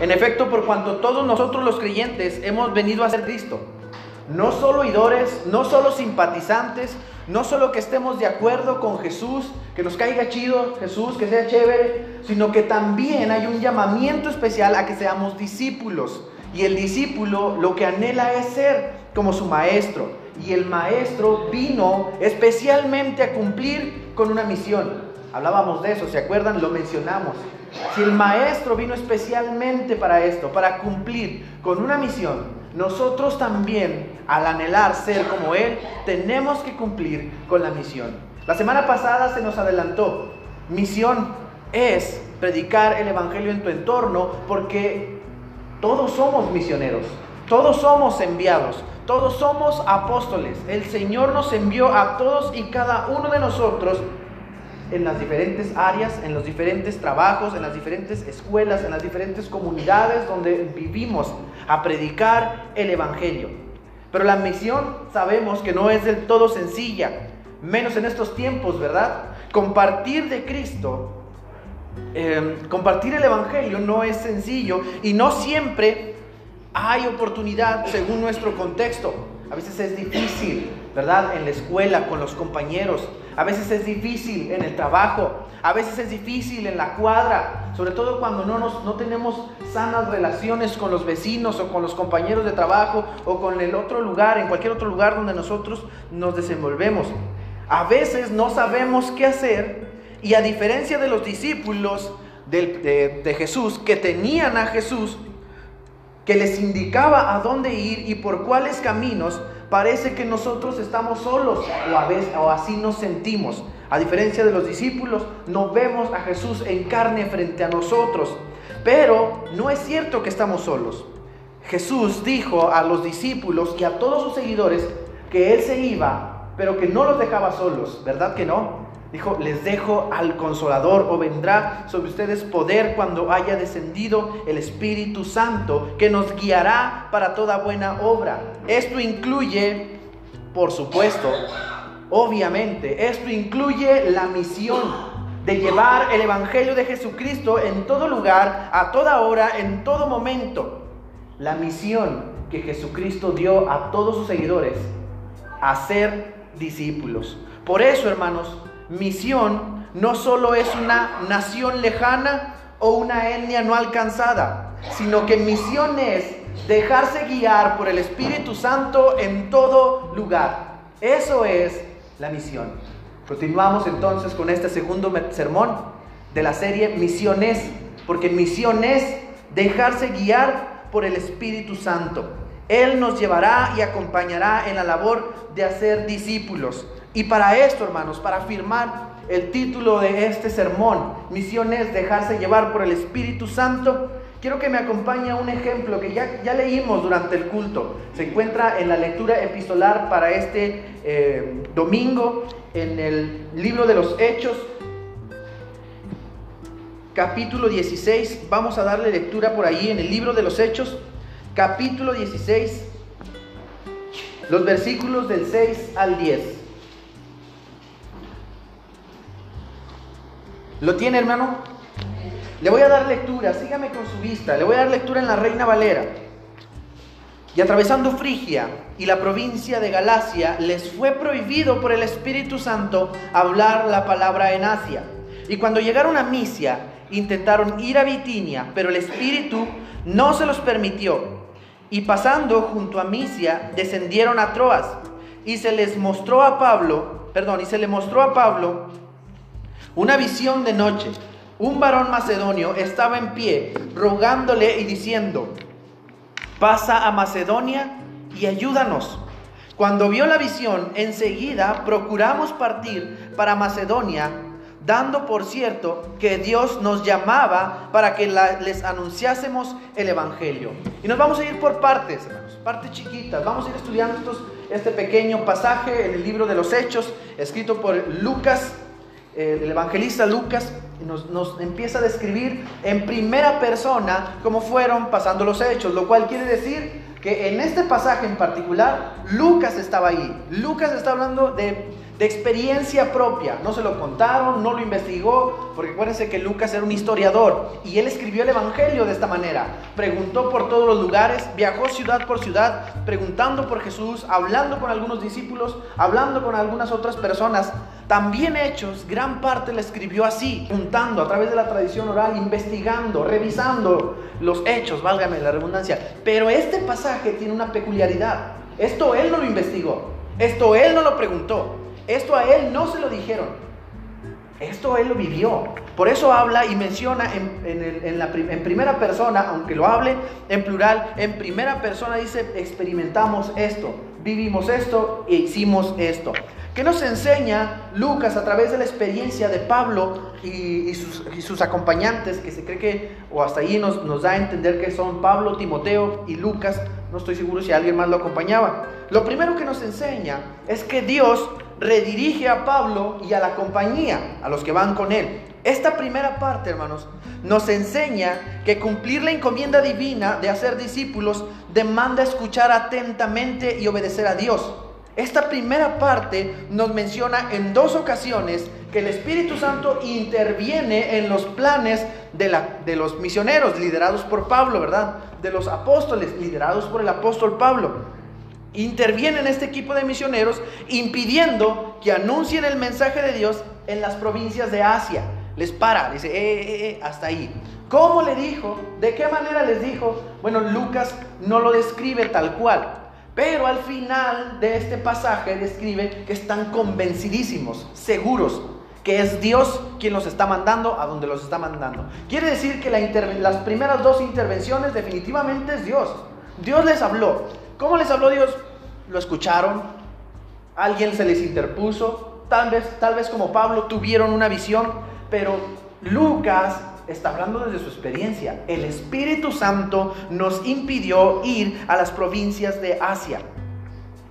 En efecto, por cuanto todos nosotros los creyentes hemos venido a ser Cristo, no solo oidores, no solo simpatizantes, no solo que estemos de acuerdo con Jesús, que nos caiga chido Jesús, que sea chévere, sino que también hay un llamamiento especial a que seamos discípulos. Y el discípulo lo que anhela es ser como su maestro. Y el maestro vino especialmente a cumplir con una misión. Hablábamos de eso, ¿se acuerdan? Lo mencionamos. Si el maestro vino especialmente para esto, para cumplir con una misión, nosotros también, al anhelar ser como Él, tenemos que cumplir con la misión. La semana pasada se nos adelantó, misión es predicar el Evangelio en tu entorno porque todos somos misioneros, todos somos enviados, todos somos apóstoles. El Señor nos envió a todos y cada uno de nosotros en las diferentes áreas, en los diferentes trabajos, en las diferentes escuelas, en las diferentes comunidades donde vivimos a predicar el Evangelio. Pero la misión sabemos que no es del todo sencilla, menos en estos tiempos, ¿verdad? Compartir de Cristo, em, compartir el Evangelio no es sencillo y no siempre hay oportunidad según nuestro contexto. A veces es difícil, ¿verdad? En la escuela, con los compañeros. A veces es difícil en el trabajo. A veces es difícil en la cuadra. Sobre todo cuando no, nos, no tenemos sanas relaciones con los vecinos o con los compañeros de trabajo o con el otro lugar, en cualquier otro lugar donde nosotros nos desenvolvemos. A veces no sabemos qué hacer y a diferencia de los discípulos de, de Jesús que tenían a Jesús, que les indicaba a dónde ir y por cuáles caminos, parece que nosotros estamos solos o, a veces, o así nos sentimos. A diferencia de los discípulos, no vemos a Jesús en carne frente a nosotros. Pero no es cierto que estamos solos. Jesús dijo a los discípulos y a todos sus seguidores que Él se iba, pero que no los dejaba solos, ¿verdad que no? Dijo, les dejo al consolador o vendrá sobre ustedes poder cuando haya descendido el Espíritu Santo que nos guiará para toda buena obra. Esto incluye, por supuesto, obviamente, esto incluye la misión de llevar el Evangelio de Jesucristo en todo lugar, a toda hora, en todo momento. La misión que Jesucristo dio a todos sus seguidores, a ser discípulos. Por eso, hermanos, misión no solo es una nación lejana o una etnia no alcanzada, sino que misión es dejarse guiar por el Espíritu Santo en todo lugar. Eso es la misión. Continuamos entonces con este segundo sermón de la serie Misiones, porque misión es dejarse guiar por el Espíritu Santo. Él nos llevará y acompañará en la labor de hacer discípulos. Y para esto, hermanos, para afirmar el título de este sermón, misión es dejarse llevar por el Espíritu Santo, quiero que me acompañe un ejemplo que ya, ya leímos durante el culto. Se encuentra en la lectura epistolar para este eh, domingo en el libro de los Hechos, capítulo 16. Vamos a darle lectura por ahí en el libro de los Hechos, capítulo 16, los versículos del 6 al 10. ¿Lo tiene, hermano? Le voy a dar lectura, sígame con su vista. Le voy a dar lectura en la Reina Valera. Y atravesando Frigia y la provincia de Galacia, les fue prohibido por el Espíritu Santo hablar la palabra en Asia. Y cuando llegaron a Misia, intentaron ir a Bitinia, pero el Espíritu no se los permitió. Y pasando junto a Misia, descendieron a Troas. Y se les mostró a Pablo, perdón, y se le mostró a Pablo una visión de noche. Un varón macedonio estaba en pie, rogándole y diciendo, pasa a Macedonia y ayúdanos. Cuando vio la visión, enseguida procuramos partir para Macedonia, dando por cierto que Dios nos llamaba para que les anunciásemos el Evangelio. Y nos vamos a ir por partes, hermanos, partes chiquitas. Vamos a ir estudiando estos, este pequeño pasaje en el libro de los Hechos, escrito por Lucas el evangelista Lucas nos, empieza a describir en primera persona cómo fueron pasando los hechos, lo cual quiere decir que en este pasaje en particular Lucas estaba ahí. Lucas está hablando de de experiencia propia. No se lo contaron, no lo investigó, porque acuérdense que Lucas era un historiador y él escribió el Evangelio de esta manera. Preguntó por todos los lugares, viajó ciudad por ciudad, preguntando por Jesús, hablando con algunos discípulos, hablando con algunas otras personas. También Hechos, gran parte le escribió así, juntando a través de la tradición oral, investigando, revisando los hechos, válgame la redundancia. Pero este pasaje tiene una peculiaridad. Esto él no lo investigó, esto él no lo preguntó. Esto a él no se lo dijeron. Esto él lo vivió. Por eso habla y menciona en, primera persona, aunque lo hable en plural, en primera persona dice, experimentamos esto, vivimos esto e hicimos esto. ¿Qué nos enseña Lucas a través de la experiencia de Pablo y, sus, acompañantes, que se cree que, o hasta ahí nos, nos da a entender que son Pablo, Timoteo y Lucas, no estoy seguro si alguien más lo acompañaba. Lo primero que nos enseña es que Dios redirige a Pablo y a la compañía, a los que van con él. Esta primera parte, hermanos, nos enseña que cumplir la encomienda divina de hacer discípulos demanda escuchar atentamente y obedecer a Dios. Esta primera parte nos menciona en dos ocasiones que el Espíritu Santo interviene en los planes de, la, de los misioneros liderados por Pablo, ¿verdad? De los apóstoles liderados por el apóstol Pablo interviene en este equipo de misioneros impidiendo que anuncien el mensaje de Dios en las provincias de Asia. Les para, dice, eh, eh, eh, hasta ahí. ¿Cómo le dijo? ¿De qué manera les dijo? Bueno, Lucas no lo describe tal cual, pero al final de este pasaje describe que están convencidísimos, seguros, que es Dios quien los está mandando a donde los está mandando. Quiere decir que las primeras dos intervenciones definitivamente es Dios. Dios les habló, ¿Cómo les habló Dios? ¿Lo escucharon? ¿Alguien se les interpuso? Tal vez, tal vez como Pablo tuvieron una visión, pero Lucas está hablando desde su experiencia. El Espíritu Santo nos impidió ir a las provincias de Asia.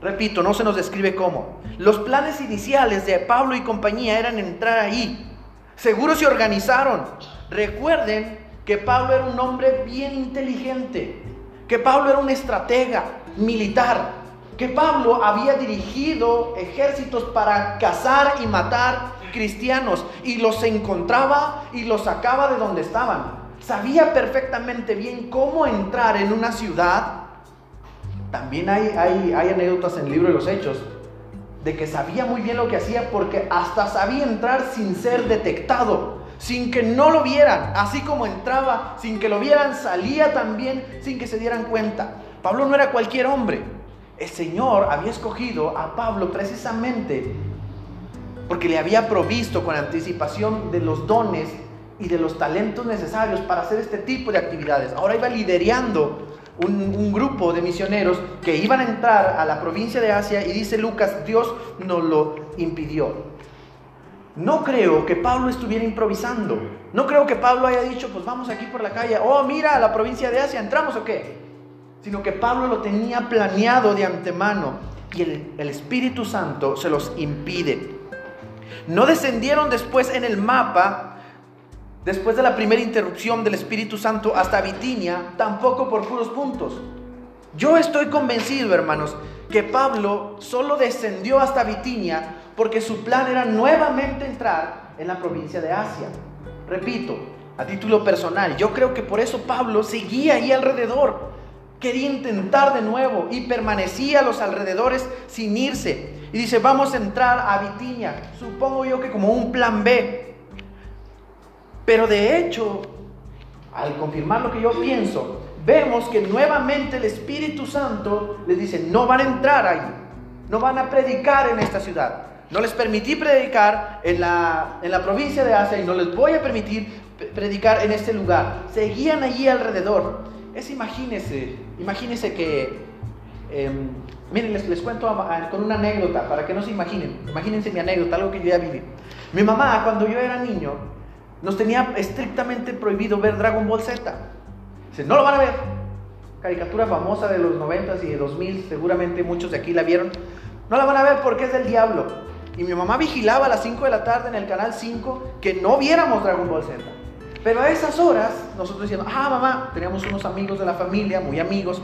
Repito, no se nos describe cómo. Los planes iniciales de Pablo y compañía eran entrar ahí. Seguro se organizaron. Recuerden que Pablo era un hombre bien inteligente, que Pablo era un estratega, militar, que Pablo había dirigido ejércitos para cazar y matar cristianos y los encontraba y los sacaba de donde estaban. Sabía perfectamente bien cómo entrar en una ciudad. También hay, hay, anécdotas en el libro de los Hechos de que sabía muy bien lo que hacía porque hasta sabía entrar sin ser detectado, sin que no lo vieran, así como entraba sin que lo vieran, salía también sin que se dieran cuenta. Pablo no era cualquier hombre. El Señor había escogido a Pablo precisamente porque le había provisto con anticipación de los dones y de los talentos necesarios para hacer este tipo de actividades. Ahora iba liderando un, grupo de misioneros que iban a entrar a la provincia de Asia y dice Lucas, Dios nos lo impidió. No creo que Pablo estuviera improvisando. No creo que Pablo haya dicho, pues vamos aquí por la calle, oh, mira, a la provincia de Asia, ¿entramos o qué? sino que Pablo lo tenía planeado de antemano y el, Espíritu Santo se los impide. No descendieron después en el mapa, después de la primera interrupción del Espíritu Santo hasta Bitinia, tampoco por puros puntos. Yo estoy convencido, hermanos, que Pablo solo descendió hasta Bitinia porque su plan era nuevamente entrar en la provincia de Asia. Repito, a título personal, yo creo que por eso Pablo seguía ahí alrededor Quería intentar de nuevo y permanecía a los alrededores sin irse. Y dice, vamos a entrar a Bitinia. Supongo yo que como un plan B. Pero de hecho, al confirmar lo que yo pienso, vemos que nuevamente el Espíritu Santo les dice, no van a entrar ahí. No van a predicar en esta ciudad. No les permití predicar en la, en la provincia de Asia y no les voy a permitir predicar en este lugar. Seguían allí alrededor. Es imagínense, imagínense que, em, miren, les, les cuento con una anécdota para que no se imaginen. Imagínense mi anécdota, algo que yo ya viví. Mi mamá, cuando yo era niño, nos tenía estrictamente prohibido ver Dragon Ball Z. Dice, no lo van a ver. Caricatura famosa de los 90 y de 2000, seguramente muchos de aquí la vieron. No la van a ver porque es del diablo. Y mi mamá vigilaba a las 5 de la tarde en el canal 5 que no viéramos Dragon Ball Z. Pero a esas horas, nosotros decíamos, ah, mamá, teníamos unos amigos de la familia, muy amigos,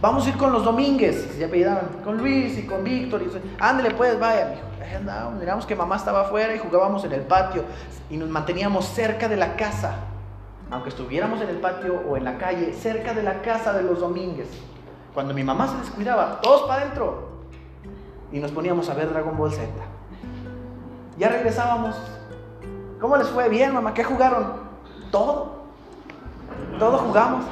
vamos a ir con los Domínguez, se apellidaban, con Luis y con Víctor, y ándale pues, vaya, mijo. Andábamos, miramos que mamá estaba afuera y jugábamos en el patio y nos manteníamos cerca de la casa, aunque estuviéramos en el patio o en la calle, cerca de la casa de los Domínguez. Cuando mi mamá se descuidaba, todos para adentro y nos poníamos a ver Dragon Ball Z. Ya regresábamos. ¿Cómo les fue? Bien, mamá, ¿qué jugaron? Todo. Todo jugamos.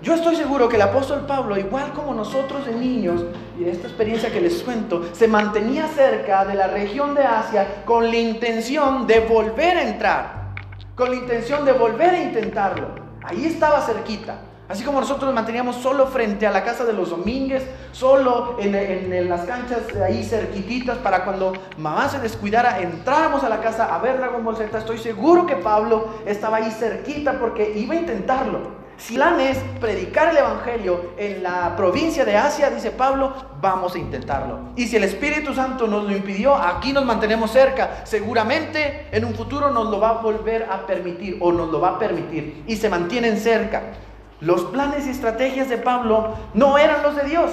Yo estoy seguro que el apóstol Pablo, igual como nosotros de niños, y de esta experiencia que les cuento, se mantenía cerca de la región de Asia con la intención de volver a entrar, con la intención de volver a intentarlo. Ahí estaba cerquita. Así como nosotros nos manteníamos solo frente a la casa de los Domínguez, solo en, las canchas ahí cerquititas para cuando mamá se descuidara, entráramos a la casa a ver Dragon Ball estoy seguro que Pablo estaba ahí cerquita porque iba a intentarlo. Si plan es predicar el Evangelio en la provincia de Asia, dice Pablo, vamos a intentarlo. Y si el Espíritu Santo nos lo impidió, aquí nos mantenemos cerca. Seguramente en un futuro nos lo va a volver a permitir o nos lo va a permitir. Y se mantienen cerca. Los planes y estrategias de Pablo no eran los de Dios,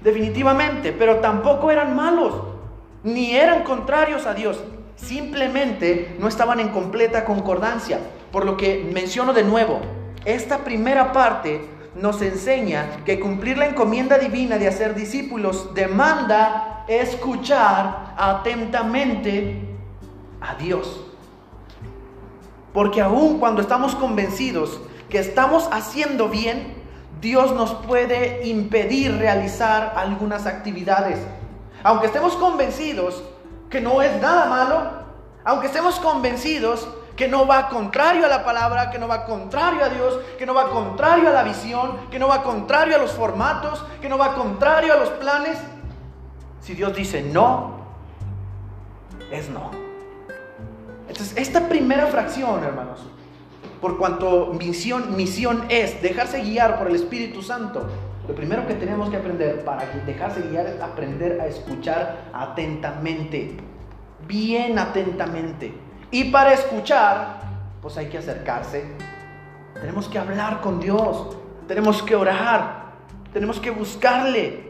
definitivamente, pero tampoco eran malos, ni eran contrarios a Dios. Simplemente no estaban en completa concordancia. Por lo que menciono de nuevo, esta primera parte nos enseña que cumplir la encomienda divina de hacer discípulos demanda escuchar atentamente a Dios. Porque aun cuando estamos convencidos que estamos haciendo bien, Dios nos puede impedir realizar algunas actividades. Aunque estemos convencidos que no es nada malo, aunque estemos convencidos que no va contrario a la palabra, que no va contrario a Dios, que no va contrario a la visión, que no va contrario a los formatos, que no va contrario a los planes. Si Dios dice no, es no. Entonces, esta primera fracción, hermanos, por cuanto misión, misión es dejarse guiar por el Espíritu Santo, lo primero que tenemos que aprender para dejarse guiar es aprender a escuchar atentamente, bien atentamente. Y para escuchar, pues hay que acercarse. Tenemos que hablar con Dios. Tenemos que orar. Tenemos que buscarle.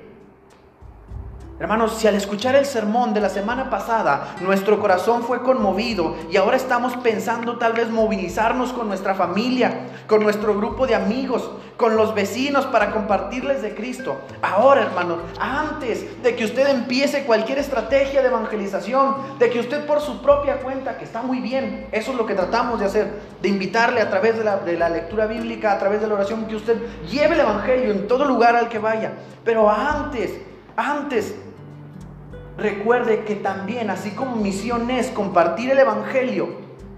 Hermanos, si al escuchar el sermón de la semana pasada nuestro corazón fue conmovido y ahora estamos pensando tal vez movilizarnos con nuestra familia, con nuestro grupo de amigos, con los vecinos para compartirles de Cristo. Ahora, hermanos, antes de que usted empiece cualquier estrategia de evangelización, de que usted por su propia cuenta, que está muy bien, eso es lo que tratamos de hacer, de invitarle a través de la, de la lectura bíblica, a través de la oración, que usted lleve el Evangelio en todo lugar al que vaya. Pero antes, antes recuerde que también, así como misión es compartir el Evangelio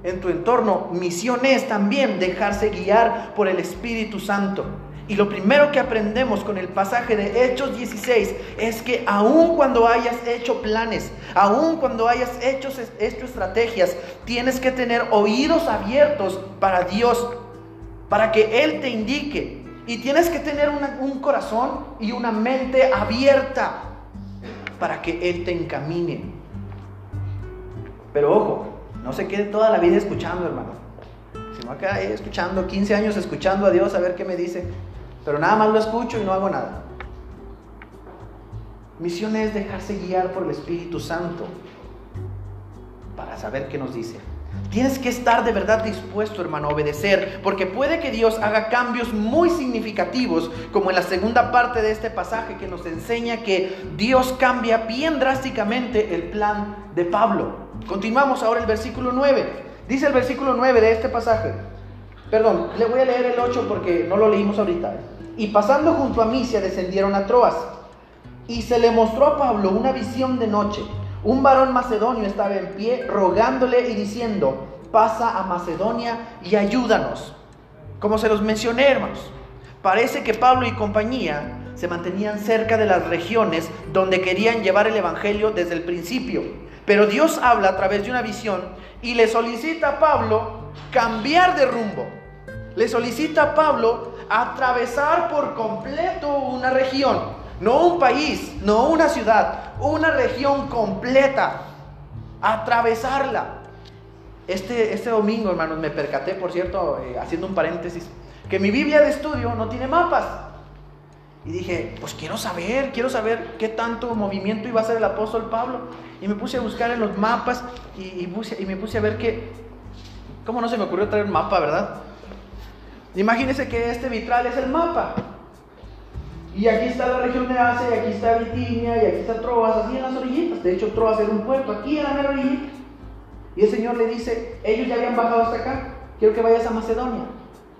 en tu entorno, misión es también dejarse guiar por el Espíritu Santo. Y lo primero que aprendemos con el pasaje de Hechos 16 es que aun cuando hayas hecho planes, aun cuando hayas hecho, hecho estrategias, tienes que tener oídos abiertos para Dios, para que Él te indique. Y tienes que tener un corazón y una mente abierta para que Él te encamine. Pero ojo, no se quede toda la vida escuchando, hermano. Si no acá escuchando, 15 años escuchando a Dios a ver qué me dice, pero nada más lo escucho y no hago nada. Misión es dejarse guiar por el Espíritu Santo para saber qué nos dice. Tienes que estar de verdad dispuesto, hermano, a obedecer, porque puede que Dios haga cambios muy significativos, como en la segunda parte de este pasaje que nos enseña que Dios cambia bien drásticamente el plan de Pablo. Continuamos ahora el versículo 9. Dice el versículo 9 de este pasaje. Perdón, le voy a leer el 8 porque no lo leímos ahorita. Y pasando junto a Misia descendieron a Troas. Y se le mostró a Pablo una visión de noche un varón macedonio estaba en pie rogándole y diciendo, pasa a Macedonia y ayúdanos. Como se los mencioné, hermanos, parece que Pablo y compañía se mantenían cerca de las regiones donde querían llevar el Evangelio desde el principio. Pero Dios habla a través de una visión y le solicita a Pablo cambiar de rumbo. Le solicita a Pablo atravesar por completo una región. No un país, no una ciudad, una región completa. Atravesarla. Este, este domingo, hermanos, me percaté, por cierto, eh, haciendo un paréntesis, que mi Biblia de estudio no tiene mapas. Y dije, pues quiero saber, quiero saber qué tanto movimiento iba a hacer el apóstol Pablo. Y me puse a buscar en los mapas y, me puse a ver que, ¿cómo no se me ocurrió traer un mapa, verdad? Imagínense que este vitral es el mapa. Y aquí está la región de Asia, y aquí está Bitinia, y aquí está Troas, así en las orillitas. De hecho, Troas era un puerto, aquí en la orillita. Y el Señor le dice, ellos ya habían bajado hasta acá, quiero que vayas a Macedonia.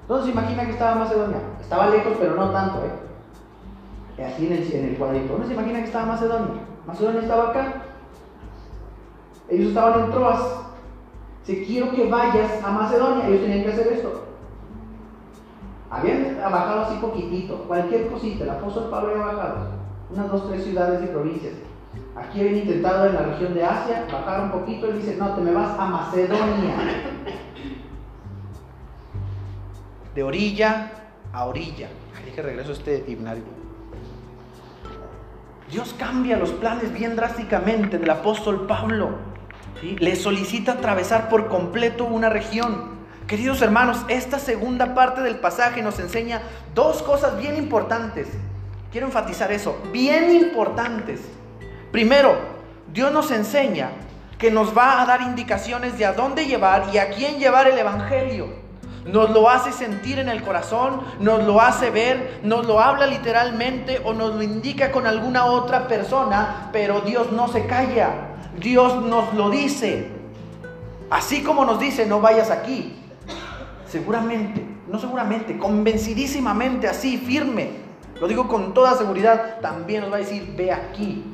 ¿Dónde se imagina que estaba Macedonia? Estaba lejos, pero no tanto, ¿eh? Aquí en el, cuadrito. ¿Dónde se imagina que estaba Macedonia? Macedonia estaba acá. Ellos estaban en Troas. Si quiero que vayas a Macedonia, ellos tenían que hacer esto. Habían bajado así poquitito, cualquier cosita, el apóstol Pablo había bajado, unas dos, tres ciudades y provincias. Aquí habían intentado en la región de Asia bajar un poquito y dice, no, te me vas a Macedonia. De orilla a orilla. Dije, regreso a este himnario. Dios cambia los planes bien drásticamente del apóstol Pablo. Le solicita atravesar por completo una región. Queridos hermanos, esta segunda parte del pasaje nos enseña dos cosas bien importantes. Quiero enfatizar eso, bien importantes. Primero, Dios nos enseña que nos va a dar indicaciones de a dónde llevar y a quién llevar el Evangelio. Nos lo hace sentir en el corazón, nos lo hace ver, nos lo habla literalmente o nos lo indica con alguna otra persona, pero Dios no se calla. Dios nos lo dice. Así como nos dice, no vayas aquí, seguramente, no seguramente, convencidísimamente, así, firme, lo digo con toda seguridad, también nos va a decir, ve aquí.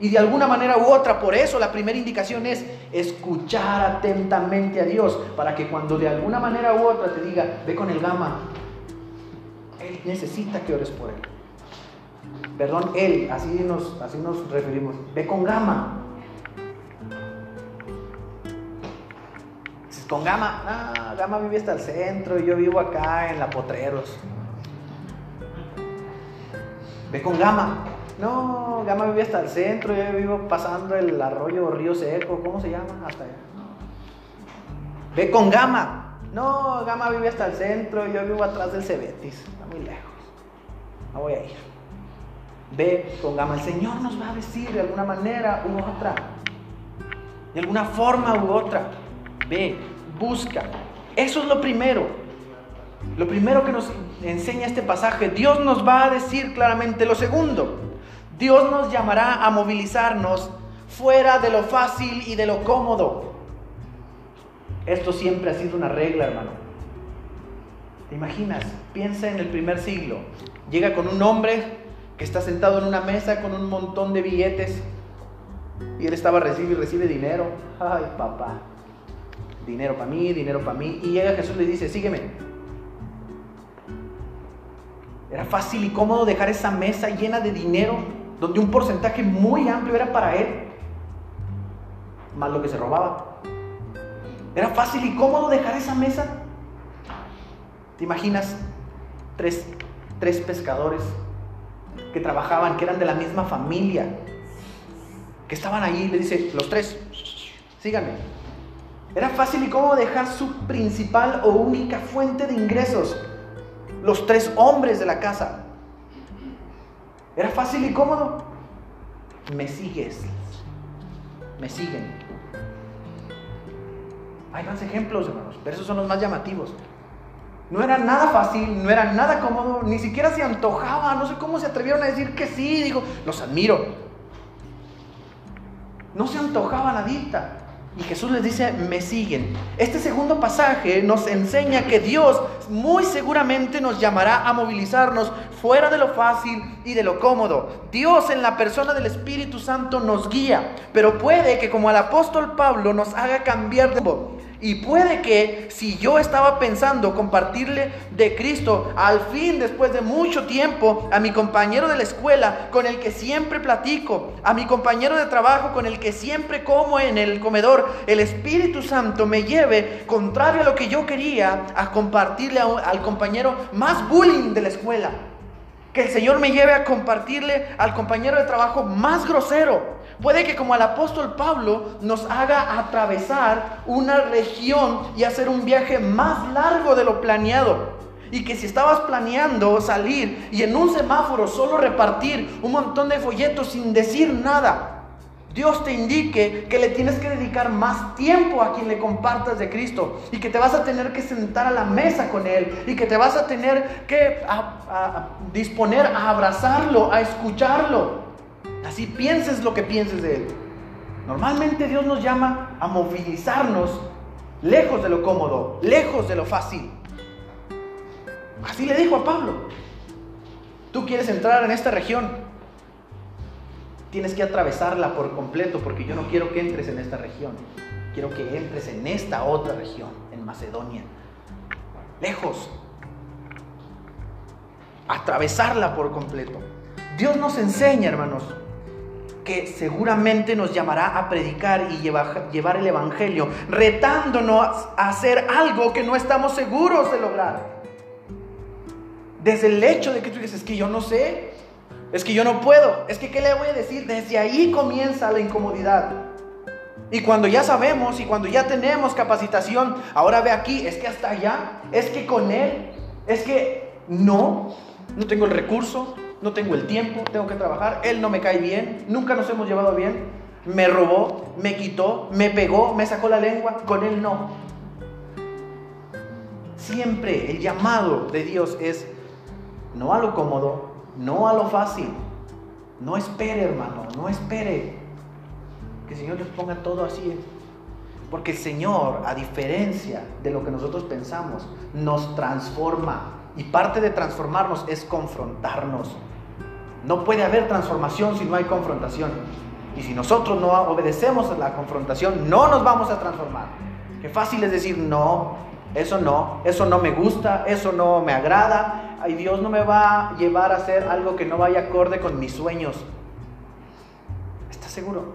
Y de alguna manera u otra, por eso la primera indicación es escuchar atentamente a Dios, para que cuando de alguna manera u otra te diga, ve con el gama, Él necesita que ores por Él. Perdón, Él, así nos, así nos referimos, ve con gama, Con Gama, ah, Gama vive hasta el centro y yo vivo acá en La Potreros. Ve con Gama. No, Gama vive hasta el centro, yo vivo pasando el arroyo Río Seco, ¿cómo se llama? Hasta allá. Ve con Gama. No, Gama vive hasta el centro, yo vivo atrás del Cebetis, está muy lejos. No voy a ir. Ve con Gama. El Señor nos va a decir de alguna manera u otra. De alguna forma u otra. Ve, busca. Eso es lo primero. Lo primero que nos enseña este pasaje. Dios nos va a decir claramente lo segundo. Dios nos llamará a movilizarnos fuera de lo fácil y de lo cómodo. Esto siempre ha sido una regla, hermano. ¿Te imaginas? Piensa en el primer siglo. Llega con un hombre que está sentado en una mesa con un montón de billetes y él estaba recibe y recibe dinero. Ay, papá dinero para mí, dinero para mí. Y llega Jesús y le dice, sígueme. Era fácil y cómodo dejar esa mesa llena de dinero, donde un porcentaje muy amplio era para él, más lo que se robaba. Era fácil y cómodo dejar esa mesa. ¿Te imaginas? Tres, tres pescadores que trabajaban, que eran de la misma familia, que estaban ahí, le dice, los tres, síganme. Era fácil y cómodo dejar su principal o única fuente de ingresos, los tres hombres de la casa. Era fácil y cómodo. Me sigues. Me siguen. Hay más ejemplos, hermanos, pero esos son los más llamativos. No era nada fácil, no era nada cómodo, ni siquiera se antojaba, no sé cómo se atrevieron a decir que sí, digo, los admiro. No se antojaba nadita. Y Jesús les dice, me siguen. Este segundo pasaje nos enseña que Dios muy seguramente nos llamará a movilizarnos fuera de lo fácil y de lo cómodo. Dios en la persona del Espíritu Santo nos guía, pero puede que como al apóstol Pablo nos haga cambiar de y puede que si yo estaba pensando compartirle de Cristo, al fin, después de mucho tiempo, a mi compañero de la escuela con el que siempre platico, a mi compañero de trabajo con el que siempre como en el comedor, el Espíritu Santo me lleve, contrario a lo que yo quería, a compartirle al compañero más bullying de la escuela. Que el Señor me lleve a compartirle al compañero de trabajo más grosero Puede que como el apóstol Pablo nos haga atravesar una región y hacer un viaje más largo de lo planeado. y que si estabas planeando salir y en un semáforo solo repartir un montón de folletos sin decir nada, Dios te indique que le tienes que dedicar más tiempo a quien le compartas de Cristo y que te vas a tener que sentar a la mesa con Él y que te vas a tener que disponer a abrazarlo, a escucharlo. Así pienses lo que pienses de Él. Normalmente Dios nos llama a movilizarnos lejos de lo cómodo, lejos de lo fácil. Así le dijo a Pablo. Tú quieres entrar en esta región, tienes que atravesarla por completo porque yo no quiero que entres en esta región. Quiero que entres en esta otra región, en Macedonia. Lejos. Atravesarla por completo. Dios nos enseña, hermanos, que seguramente nos llamará a predicar y llevar, el Evangelio, retándonos a hacer algo que no estamos seguros de lograr. Desde el hecho de que tú dices, que yo no sé, es que yo no puedo. Es que, ¿qué le voy a decir? Desde ahí comienza la incomodidad. Y cuando ya sabemos y cuando ya tenemos capacitación, ahora ve aquí, es que hasta allá, es que con él, es que no, no tengo el recurso, no tengo el tiempo, tengo que trabajar, él no me cae bien, nunca nos hemos llevado bien, me robó, me quitó, me pegó, me sacó la lengua, con él no. Siempre el llamado de Dios es no a lo cómodo, no a lo fácil. No espere, hermano, no espere que el Señor les ponga todo así. Porque el Señor, a diferencia de lo que nosotros pensamos, nos transforma. Y parte de transformarnos es confrontarnos. No puede haber transformación si no hay confrontación. Y si nosotros no obedecemos a la confrontación, no nos vamos a transformar. Qué fácil es decir, no, eso no, eso no me gusta, eso no me agrada, ay, Dios no me va a llevar a hacer algo que no vaya acorde con mis sueños. ¿Estás seguro?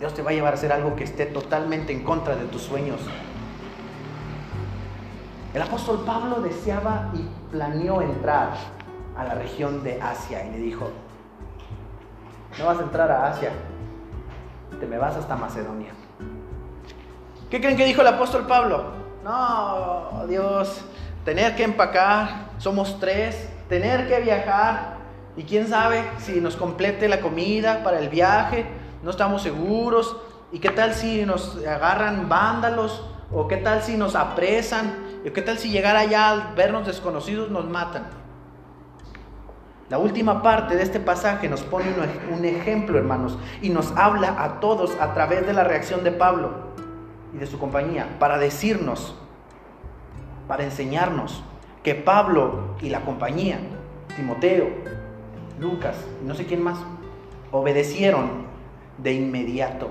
Dios te va a llevar a hacer algo que esté totalmente en contra de tus sueños. El apóstol Pablo deseaba y planeó entrar a la región de Asia y le dijo, no vas a entrar a Asia, te me vas hasta Macedonia. ¿Qué creen que dijo el apóstol Pablo? No, Dios, tener que empacar, somos tres, tener que viajar y quién sabe si nos complete la comida para el viaje, no estamos seguros. ¿Y qué tal si nos agarran vándalos? ¿O qué tal si nos apresan? ¿Y qué tal si llegar allá al vernos desconocidos nos matan? La última parte de este pasaje nos pone un ejemplo, hermanos, y nos habla a todos a través de la reacción de Pablo y de su compañía para decirnos para enseñarnos que Pablo y la compañía, Timoteo, Lucas, no sé quién más, obedecieron de inmediato.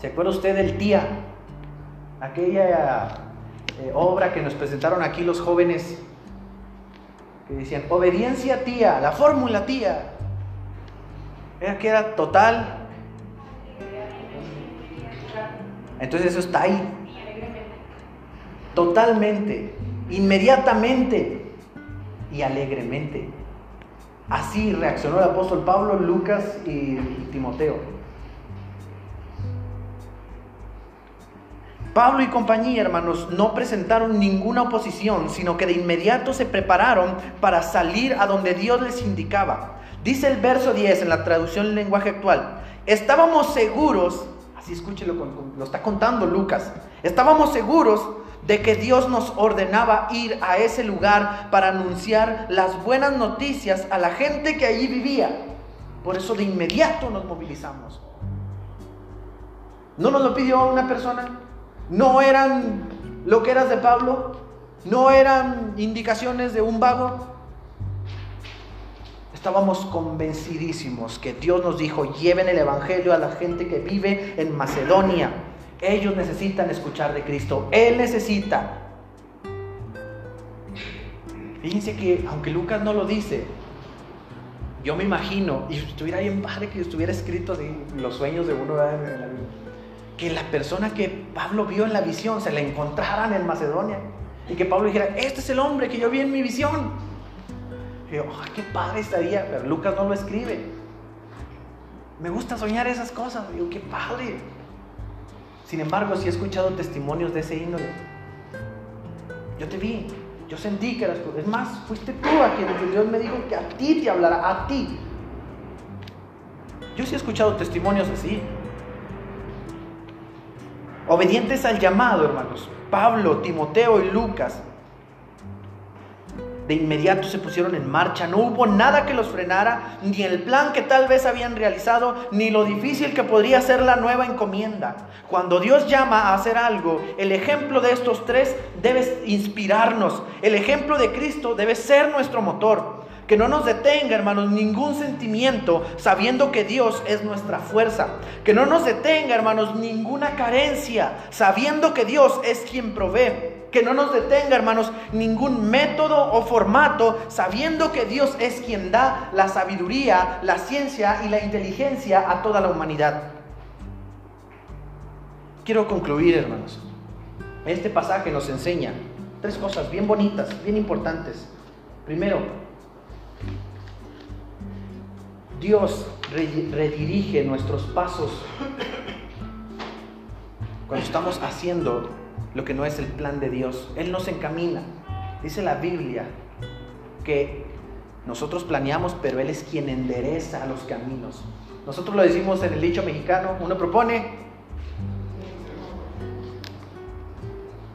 ¿Se acuerda usted del tía? Aquella eh, obra que nos presentaron aquí los jóvenes que decían, obediencia tía, la fórmula tía. Era que era total. Entonces eso está ahí totalmente, inmediatamente y alegremente. Así reaccionó el apóstol Pablo, Lucas y, Timoteo. Pablo y compañía, hermanos, no presentaron ninguna oposición, sino que de inmediato se prepararon para salir a donde Dios les indicaba. Dice el verso 10 en la traducción del lenguaje actual, estábamos seguros, así escúchelo, lo está contando Lucas, estábamos seguros de que Dios nos ordenaba ir a ese lugar para anunciar las buenas noticias a la gente que allí vivía. Por eso de inmediato nos movilizamos. ¿No nos lo pidió una persona? ¿No eran lo que eras de Pablo? ¿No eran indicaciones de un vago? Estábamos convencidísimos que Dios nos dijo, lleven el Evangelio a la gente que vive en Macedonia ellos necesitan escuchar de Cristo. Él necesita. Fíjense que aunque Lucas no lo dice, yo me imagino, y estuviera bien padre que estuviera escrito los sueños de uno, que la persona que Pablo vio en la visión se la encontraran en Macedonia. Y que Pablo dijera, este es el hombre que yo vi en mi visión. Y yo, qué padre estaría, pero Lucas no lo escribe. Me gusta soñar esas cosas. Digo, qué padre. Sin embargo, sí he escuchado testimonios de ese índole. yo te vi, yo sentí que eras tú. Es más, fuiste tú a quien Dios me dijo que a ti te hablara, a ti. Yo sí he escuchado testimonios así. Obedientes al llamado, hermanos. Pablo, Timoteo y Lucas de inmediato se pusieron en marcha. No hubo nada que los frenara, ni el plan que tal vez habían realizado, ni lo difícil que podría ser la nueva encomienda. Cuando Dios llama a hacer algo, el ejemplo de estos tres debe inspirarnos. El ejemplo de Cristo debe ser nuestro motor. Que no nos detenga, hermanos, ningún sentimiento sabiendo que Dios es nuestra fuerza. Que no nos detenga, hermanos, ninguna carencia sabiendo que Dios es quien provee que no nos detenga, hermanos, ningún método o formato, sabiendo que Dios es quien da la sabiduría, la ciencia y la inteligencia a toda la humanidad. Quiero concluir, hermanos. Este pasaje nos enseña tres cosas bien bonitas, bien importantes. Primero, Dios redirige nuestros pasos cuando estamos haciendo lo que no es el plan de Dios. Él nos encamina. Dice la Biblia que nosotros planeamos, pero Él es quien endereza los caminos. Nosotros lo decimos en el dicho mexicano, uno propone,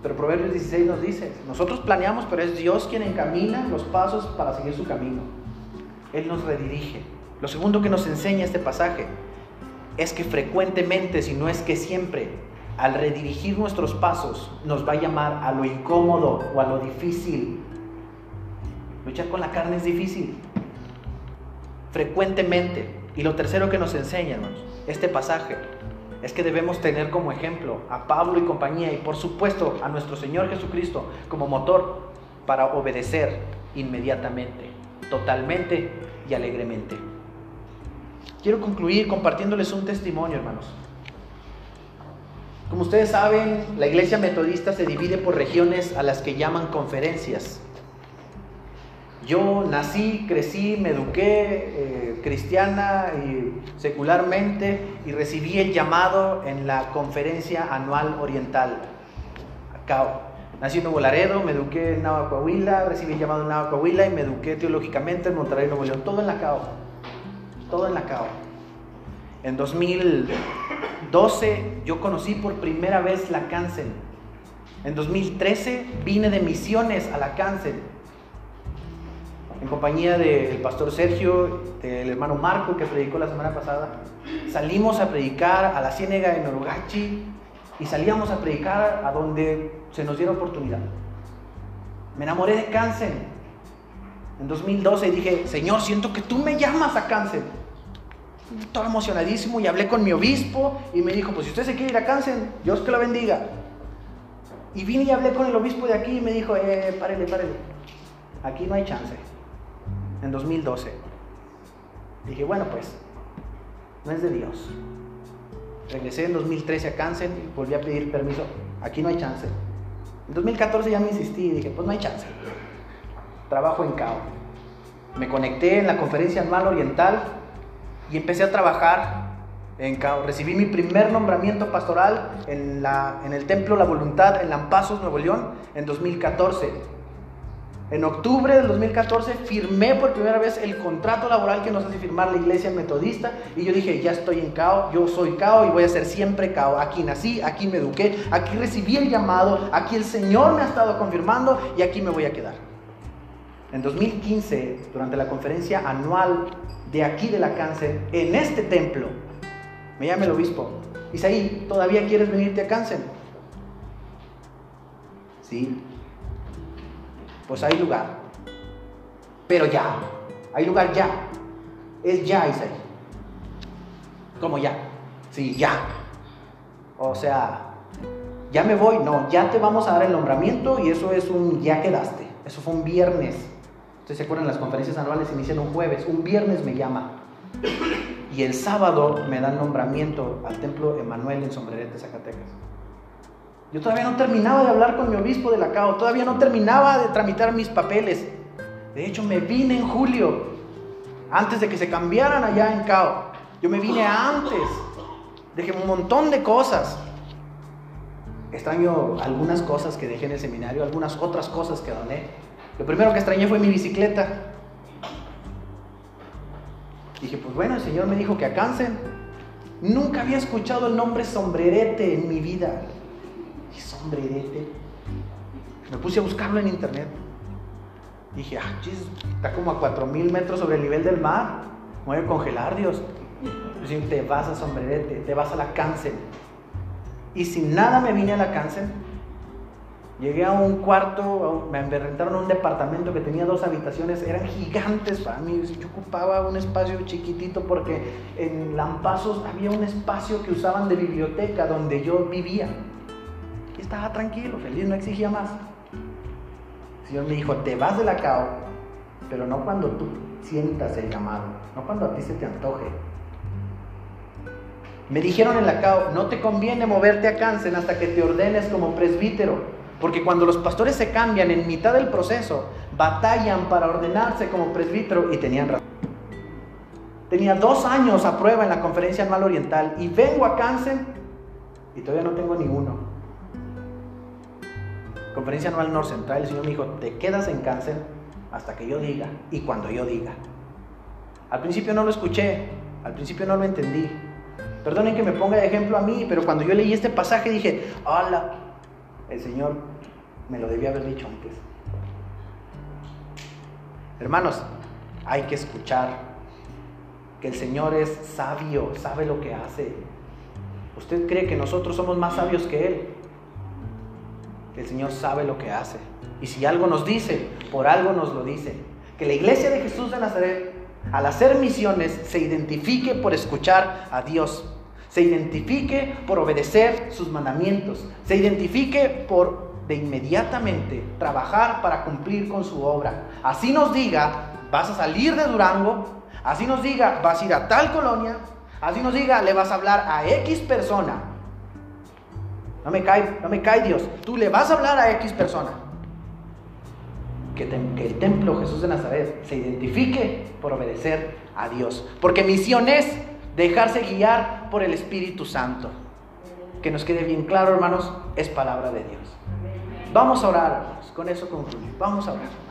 pero Proverbios 16 nos dice, nosotros planeamos, pero es Dios quien encamina los pasos para seguir su camino. Él nos redirige. Lo segundo que nos enseña este pasaje es que frecuentemente, si no es que siempre, al redirigir nuestros pasos, nos va a llamar a lo incómodo o a lo difícil. Luchar con la carne es difícil. Frecuentemente. Y lo tercero que nos enseña, hermanos, este pasaje, es que debemos tener como ejemplo a Pablo y compañía y por supuesto a nuestro Señor Jesucristo como motor para obedecer inmediatamente, totalmente y alegremente. Quiero concluir compartiéndoles un testimonio, hermanos. Como ustedes saben, la iglesia metodista se divide por regiones a las que llaman conferencias. Yo nací, crecí, me eduqué eh, cristiana y secularmente y recibí el llamado en la conferencia anual oriental, ACAO. Nací en Nuevo Laredo, me eduqué en Nava Coahuila, recibí el llamado en Nava Coahuila y me eduqué teológicamente en Monterrey, Nuevo León. Todo en la CAO. Todo en la CAO. En 2012 yo conocí por primera vez la cáncer. En 2013 vine de misiones a la cáncer. En compañía del pastor Sergio, del hermano Marco que predicó la semana pasada. Salimos a predicar a la ciénega de Norugachi y salíamos a predicar a donde se nos diera oportunidad. Me enamoré de cáncer. En 2012 dije, Señor, siento que tú me llamas a cáncer estaba emocionadísimo y hablé con mi obispo y me dijo, pues si usted se quiere ir a cáncer, Dios que lo bendiga. Y vine y hablé con el obispo de aquí y me dijo, eh, párele, párele, aquí no hay chance. En 2012. Dije, bueno, pues, no es de Dios. Regresé en 2013 a cáncer y volví a pedir permiso, aquí no hay chance. En 2014 ya me insistí y dije, pues no hay chance. Trabajo en CAO. Me conecté en la conferencia anual oriental y empecé a trabajar en CAO. Recibí mi primer nombramiento pastoral en, la, en el Templo La Voluntad en Lampazos, Nuevo León, en 2014. En octubre del 2014 firmé por primera vez el contrato laboral que nos hace firmar la iglesia metodista y yo dije, ya estoy en CAO, yo soy CAO y voy a ser siempre CAO. Aquí nací, aquí me eduqué, aquí recibí el llamado, aquí el Señor me ha estado confirmando y aquí me voy a quedar. En 2015, durante la conferencia anual de aquí de la cáncer, en este templo, me llama el obispo, Isaí, ¿todavía quieres venirte a cáncer? Sí. Pues hay lugar. Pero ya. Hay lugar ya. Es ya, Isaí. ¿Cómo ya? Sí, ya. O sea, ya me voy. No, ya te vamos a dar el nombramiento y eso es un ya quedaste. Eso fue un viernes. Ustedes se acuerdan, las conferencias anuales inician un jueves, un viernes me llama. Y el sábado me dan nombramiento al templo Emanuel en Sombrerete, Zacatecas. Yo todavía no terminaba de hablar con mi obispo de la CAO, todavía no terminaba de tramitar mis papeles. De hecho, me vine en julio, antes de que se cambiaran allá en CAO. Yo me vine antes, dejé un montón de cosas. extraño algunas cosas que dejé en el seminario, algunas otras cosas que doné. Lo primero que extrañé fue mi bicicleta. Dije, pues bueno, el Señor me dijo que acansen. Nunca había escuchado el nombre sombrerete en mi vida. ¿Y sombrerete? Me puse a buscarlo en internet. Dije, ah, chis, está como a 4000 metros sobre el nivel del mar. Me voy a congelar, Dios. Dije, te vas a sombrerete, te vas a la cáncer. Y sin nada me vine a la cáncer. Llegué a un cuarto, me rentaron un departamento que tenía dos habitaciones, eran gigantes para mí. Yo ocupaba un espacio chiquitito porque en Lampazos había un espacio que usaban de biblioteca donde yo vivía. Estaba tranquilo, feliz, no exigía más. El Señor me dijo, te vas de la CAO, pero no cuando tú sientas el llamado, no cuando a ti se te antoje. Me dijeron en la CAO, no te conviene moverte a Cáncer hasta que te ordenes como presbítero. Porque cuando los pastores se cambian en mitad del proceso, batallan para ordenarse como presbítero y tenían razón. Tenía dos años a prueba en la conferencia anual oriental y vengo a Cáncer y todavía no tengo ninguno. Conferencia anual norcentral, el Señor me dijo, te quedas en Cáncer hasta que yo diga y cuando yo diga. Al principio no lo escuché, al principio no lo entendí. Perdonen que me ponga de ejemplo a mí, pero cuando yo leí este pasaje dije, hola, el Señor me lo debía haber dicho antes. Hermanos, hay que escuchar que el Señor es sabio, sabe lo que hace. ¿Usted cree que nosotros somos más sabios que Él? El Señor sabe lo que hace. Y si algo nos dice, por algo nos lo dice. Que la iglesia de Jesús de Nazaret, al hacer misiones, se identifique por escuchar a Dios se identifique por obedecer sus mandamientos, se identifique por de inmediatamente trabajar para cumplir con su obra. Así nos diga, vas a salir de Durango, así nos diga, vas a ir a tal colonia, así nos diga, le vas a hablar a X persona. No me cae, no me cae Dios, tú le vas a hablar a X persona. Que, que el templo Jesús de Nazaret se identifique por obedecer a Dios. Porque misión es dejarse guiar por el Espíritu Santo. Que nos quede bien claro, hermanos, es palabra de Dios. Vamos a orar, hermanos. Con eso concluyo. Vamos a orar.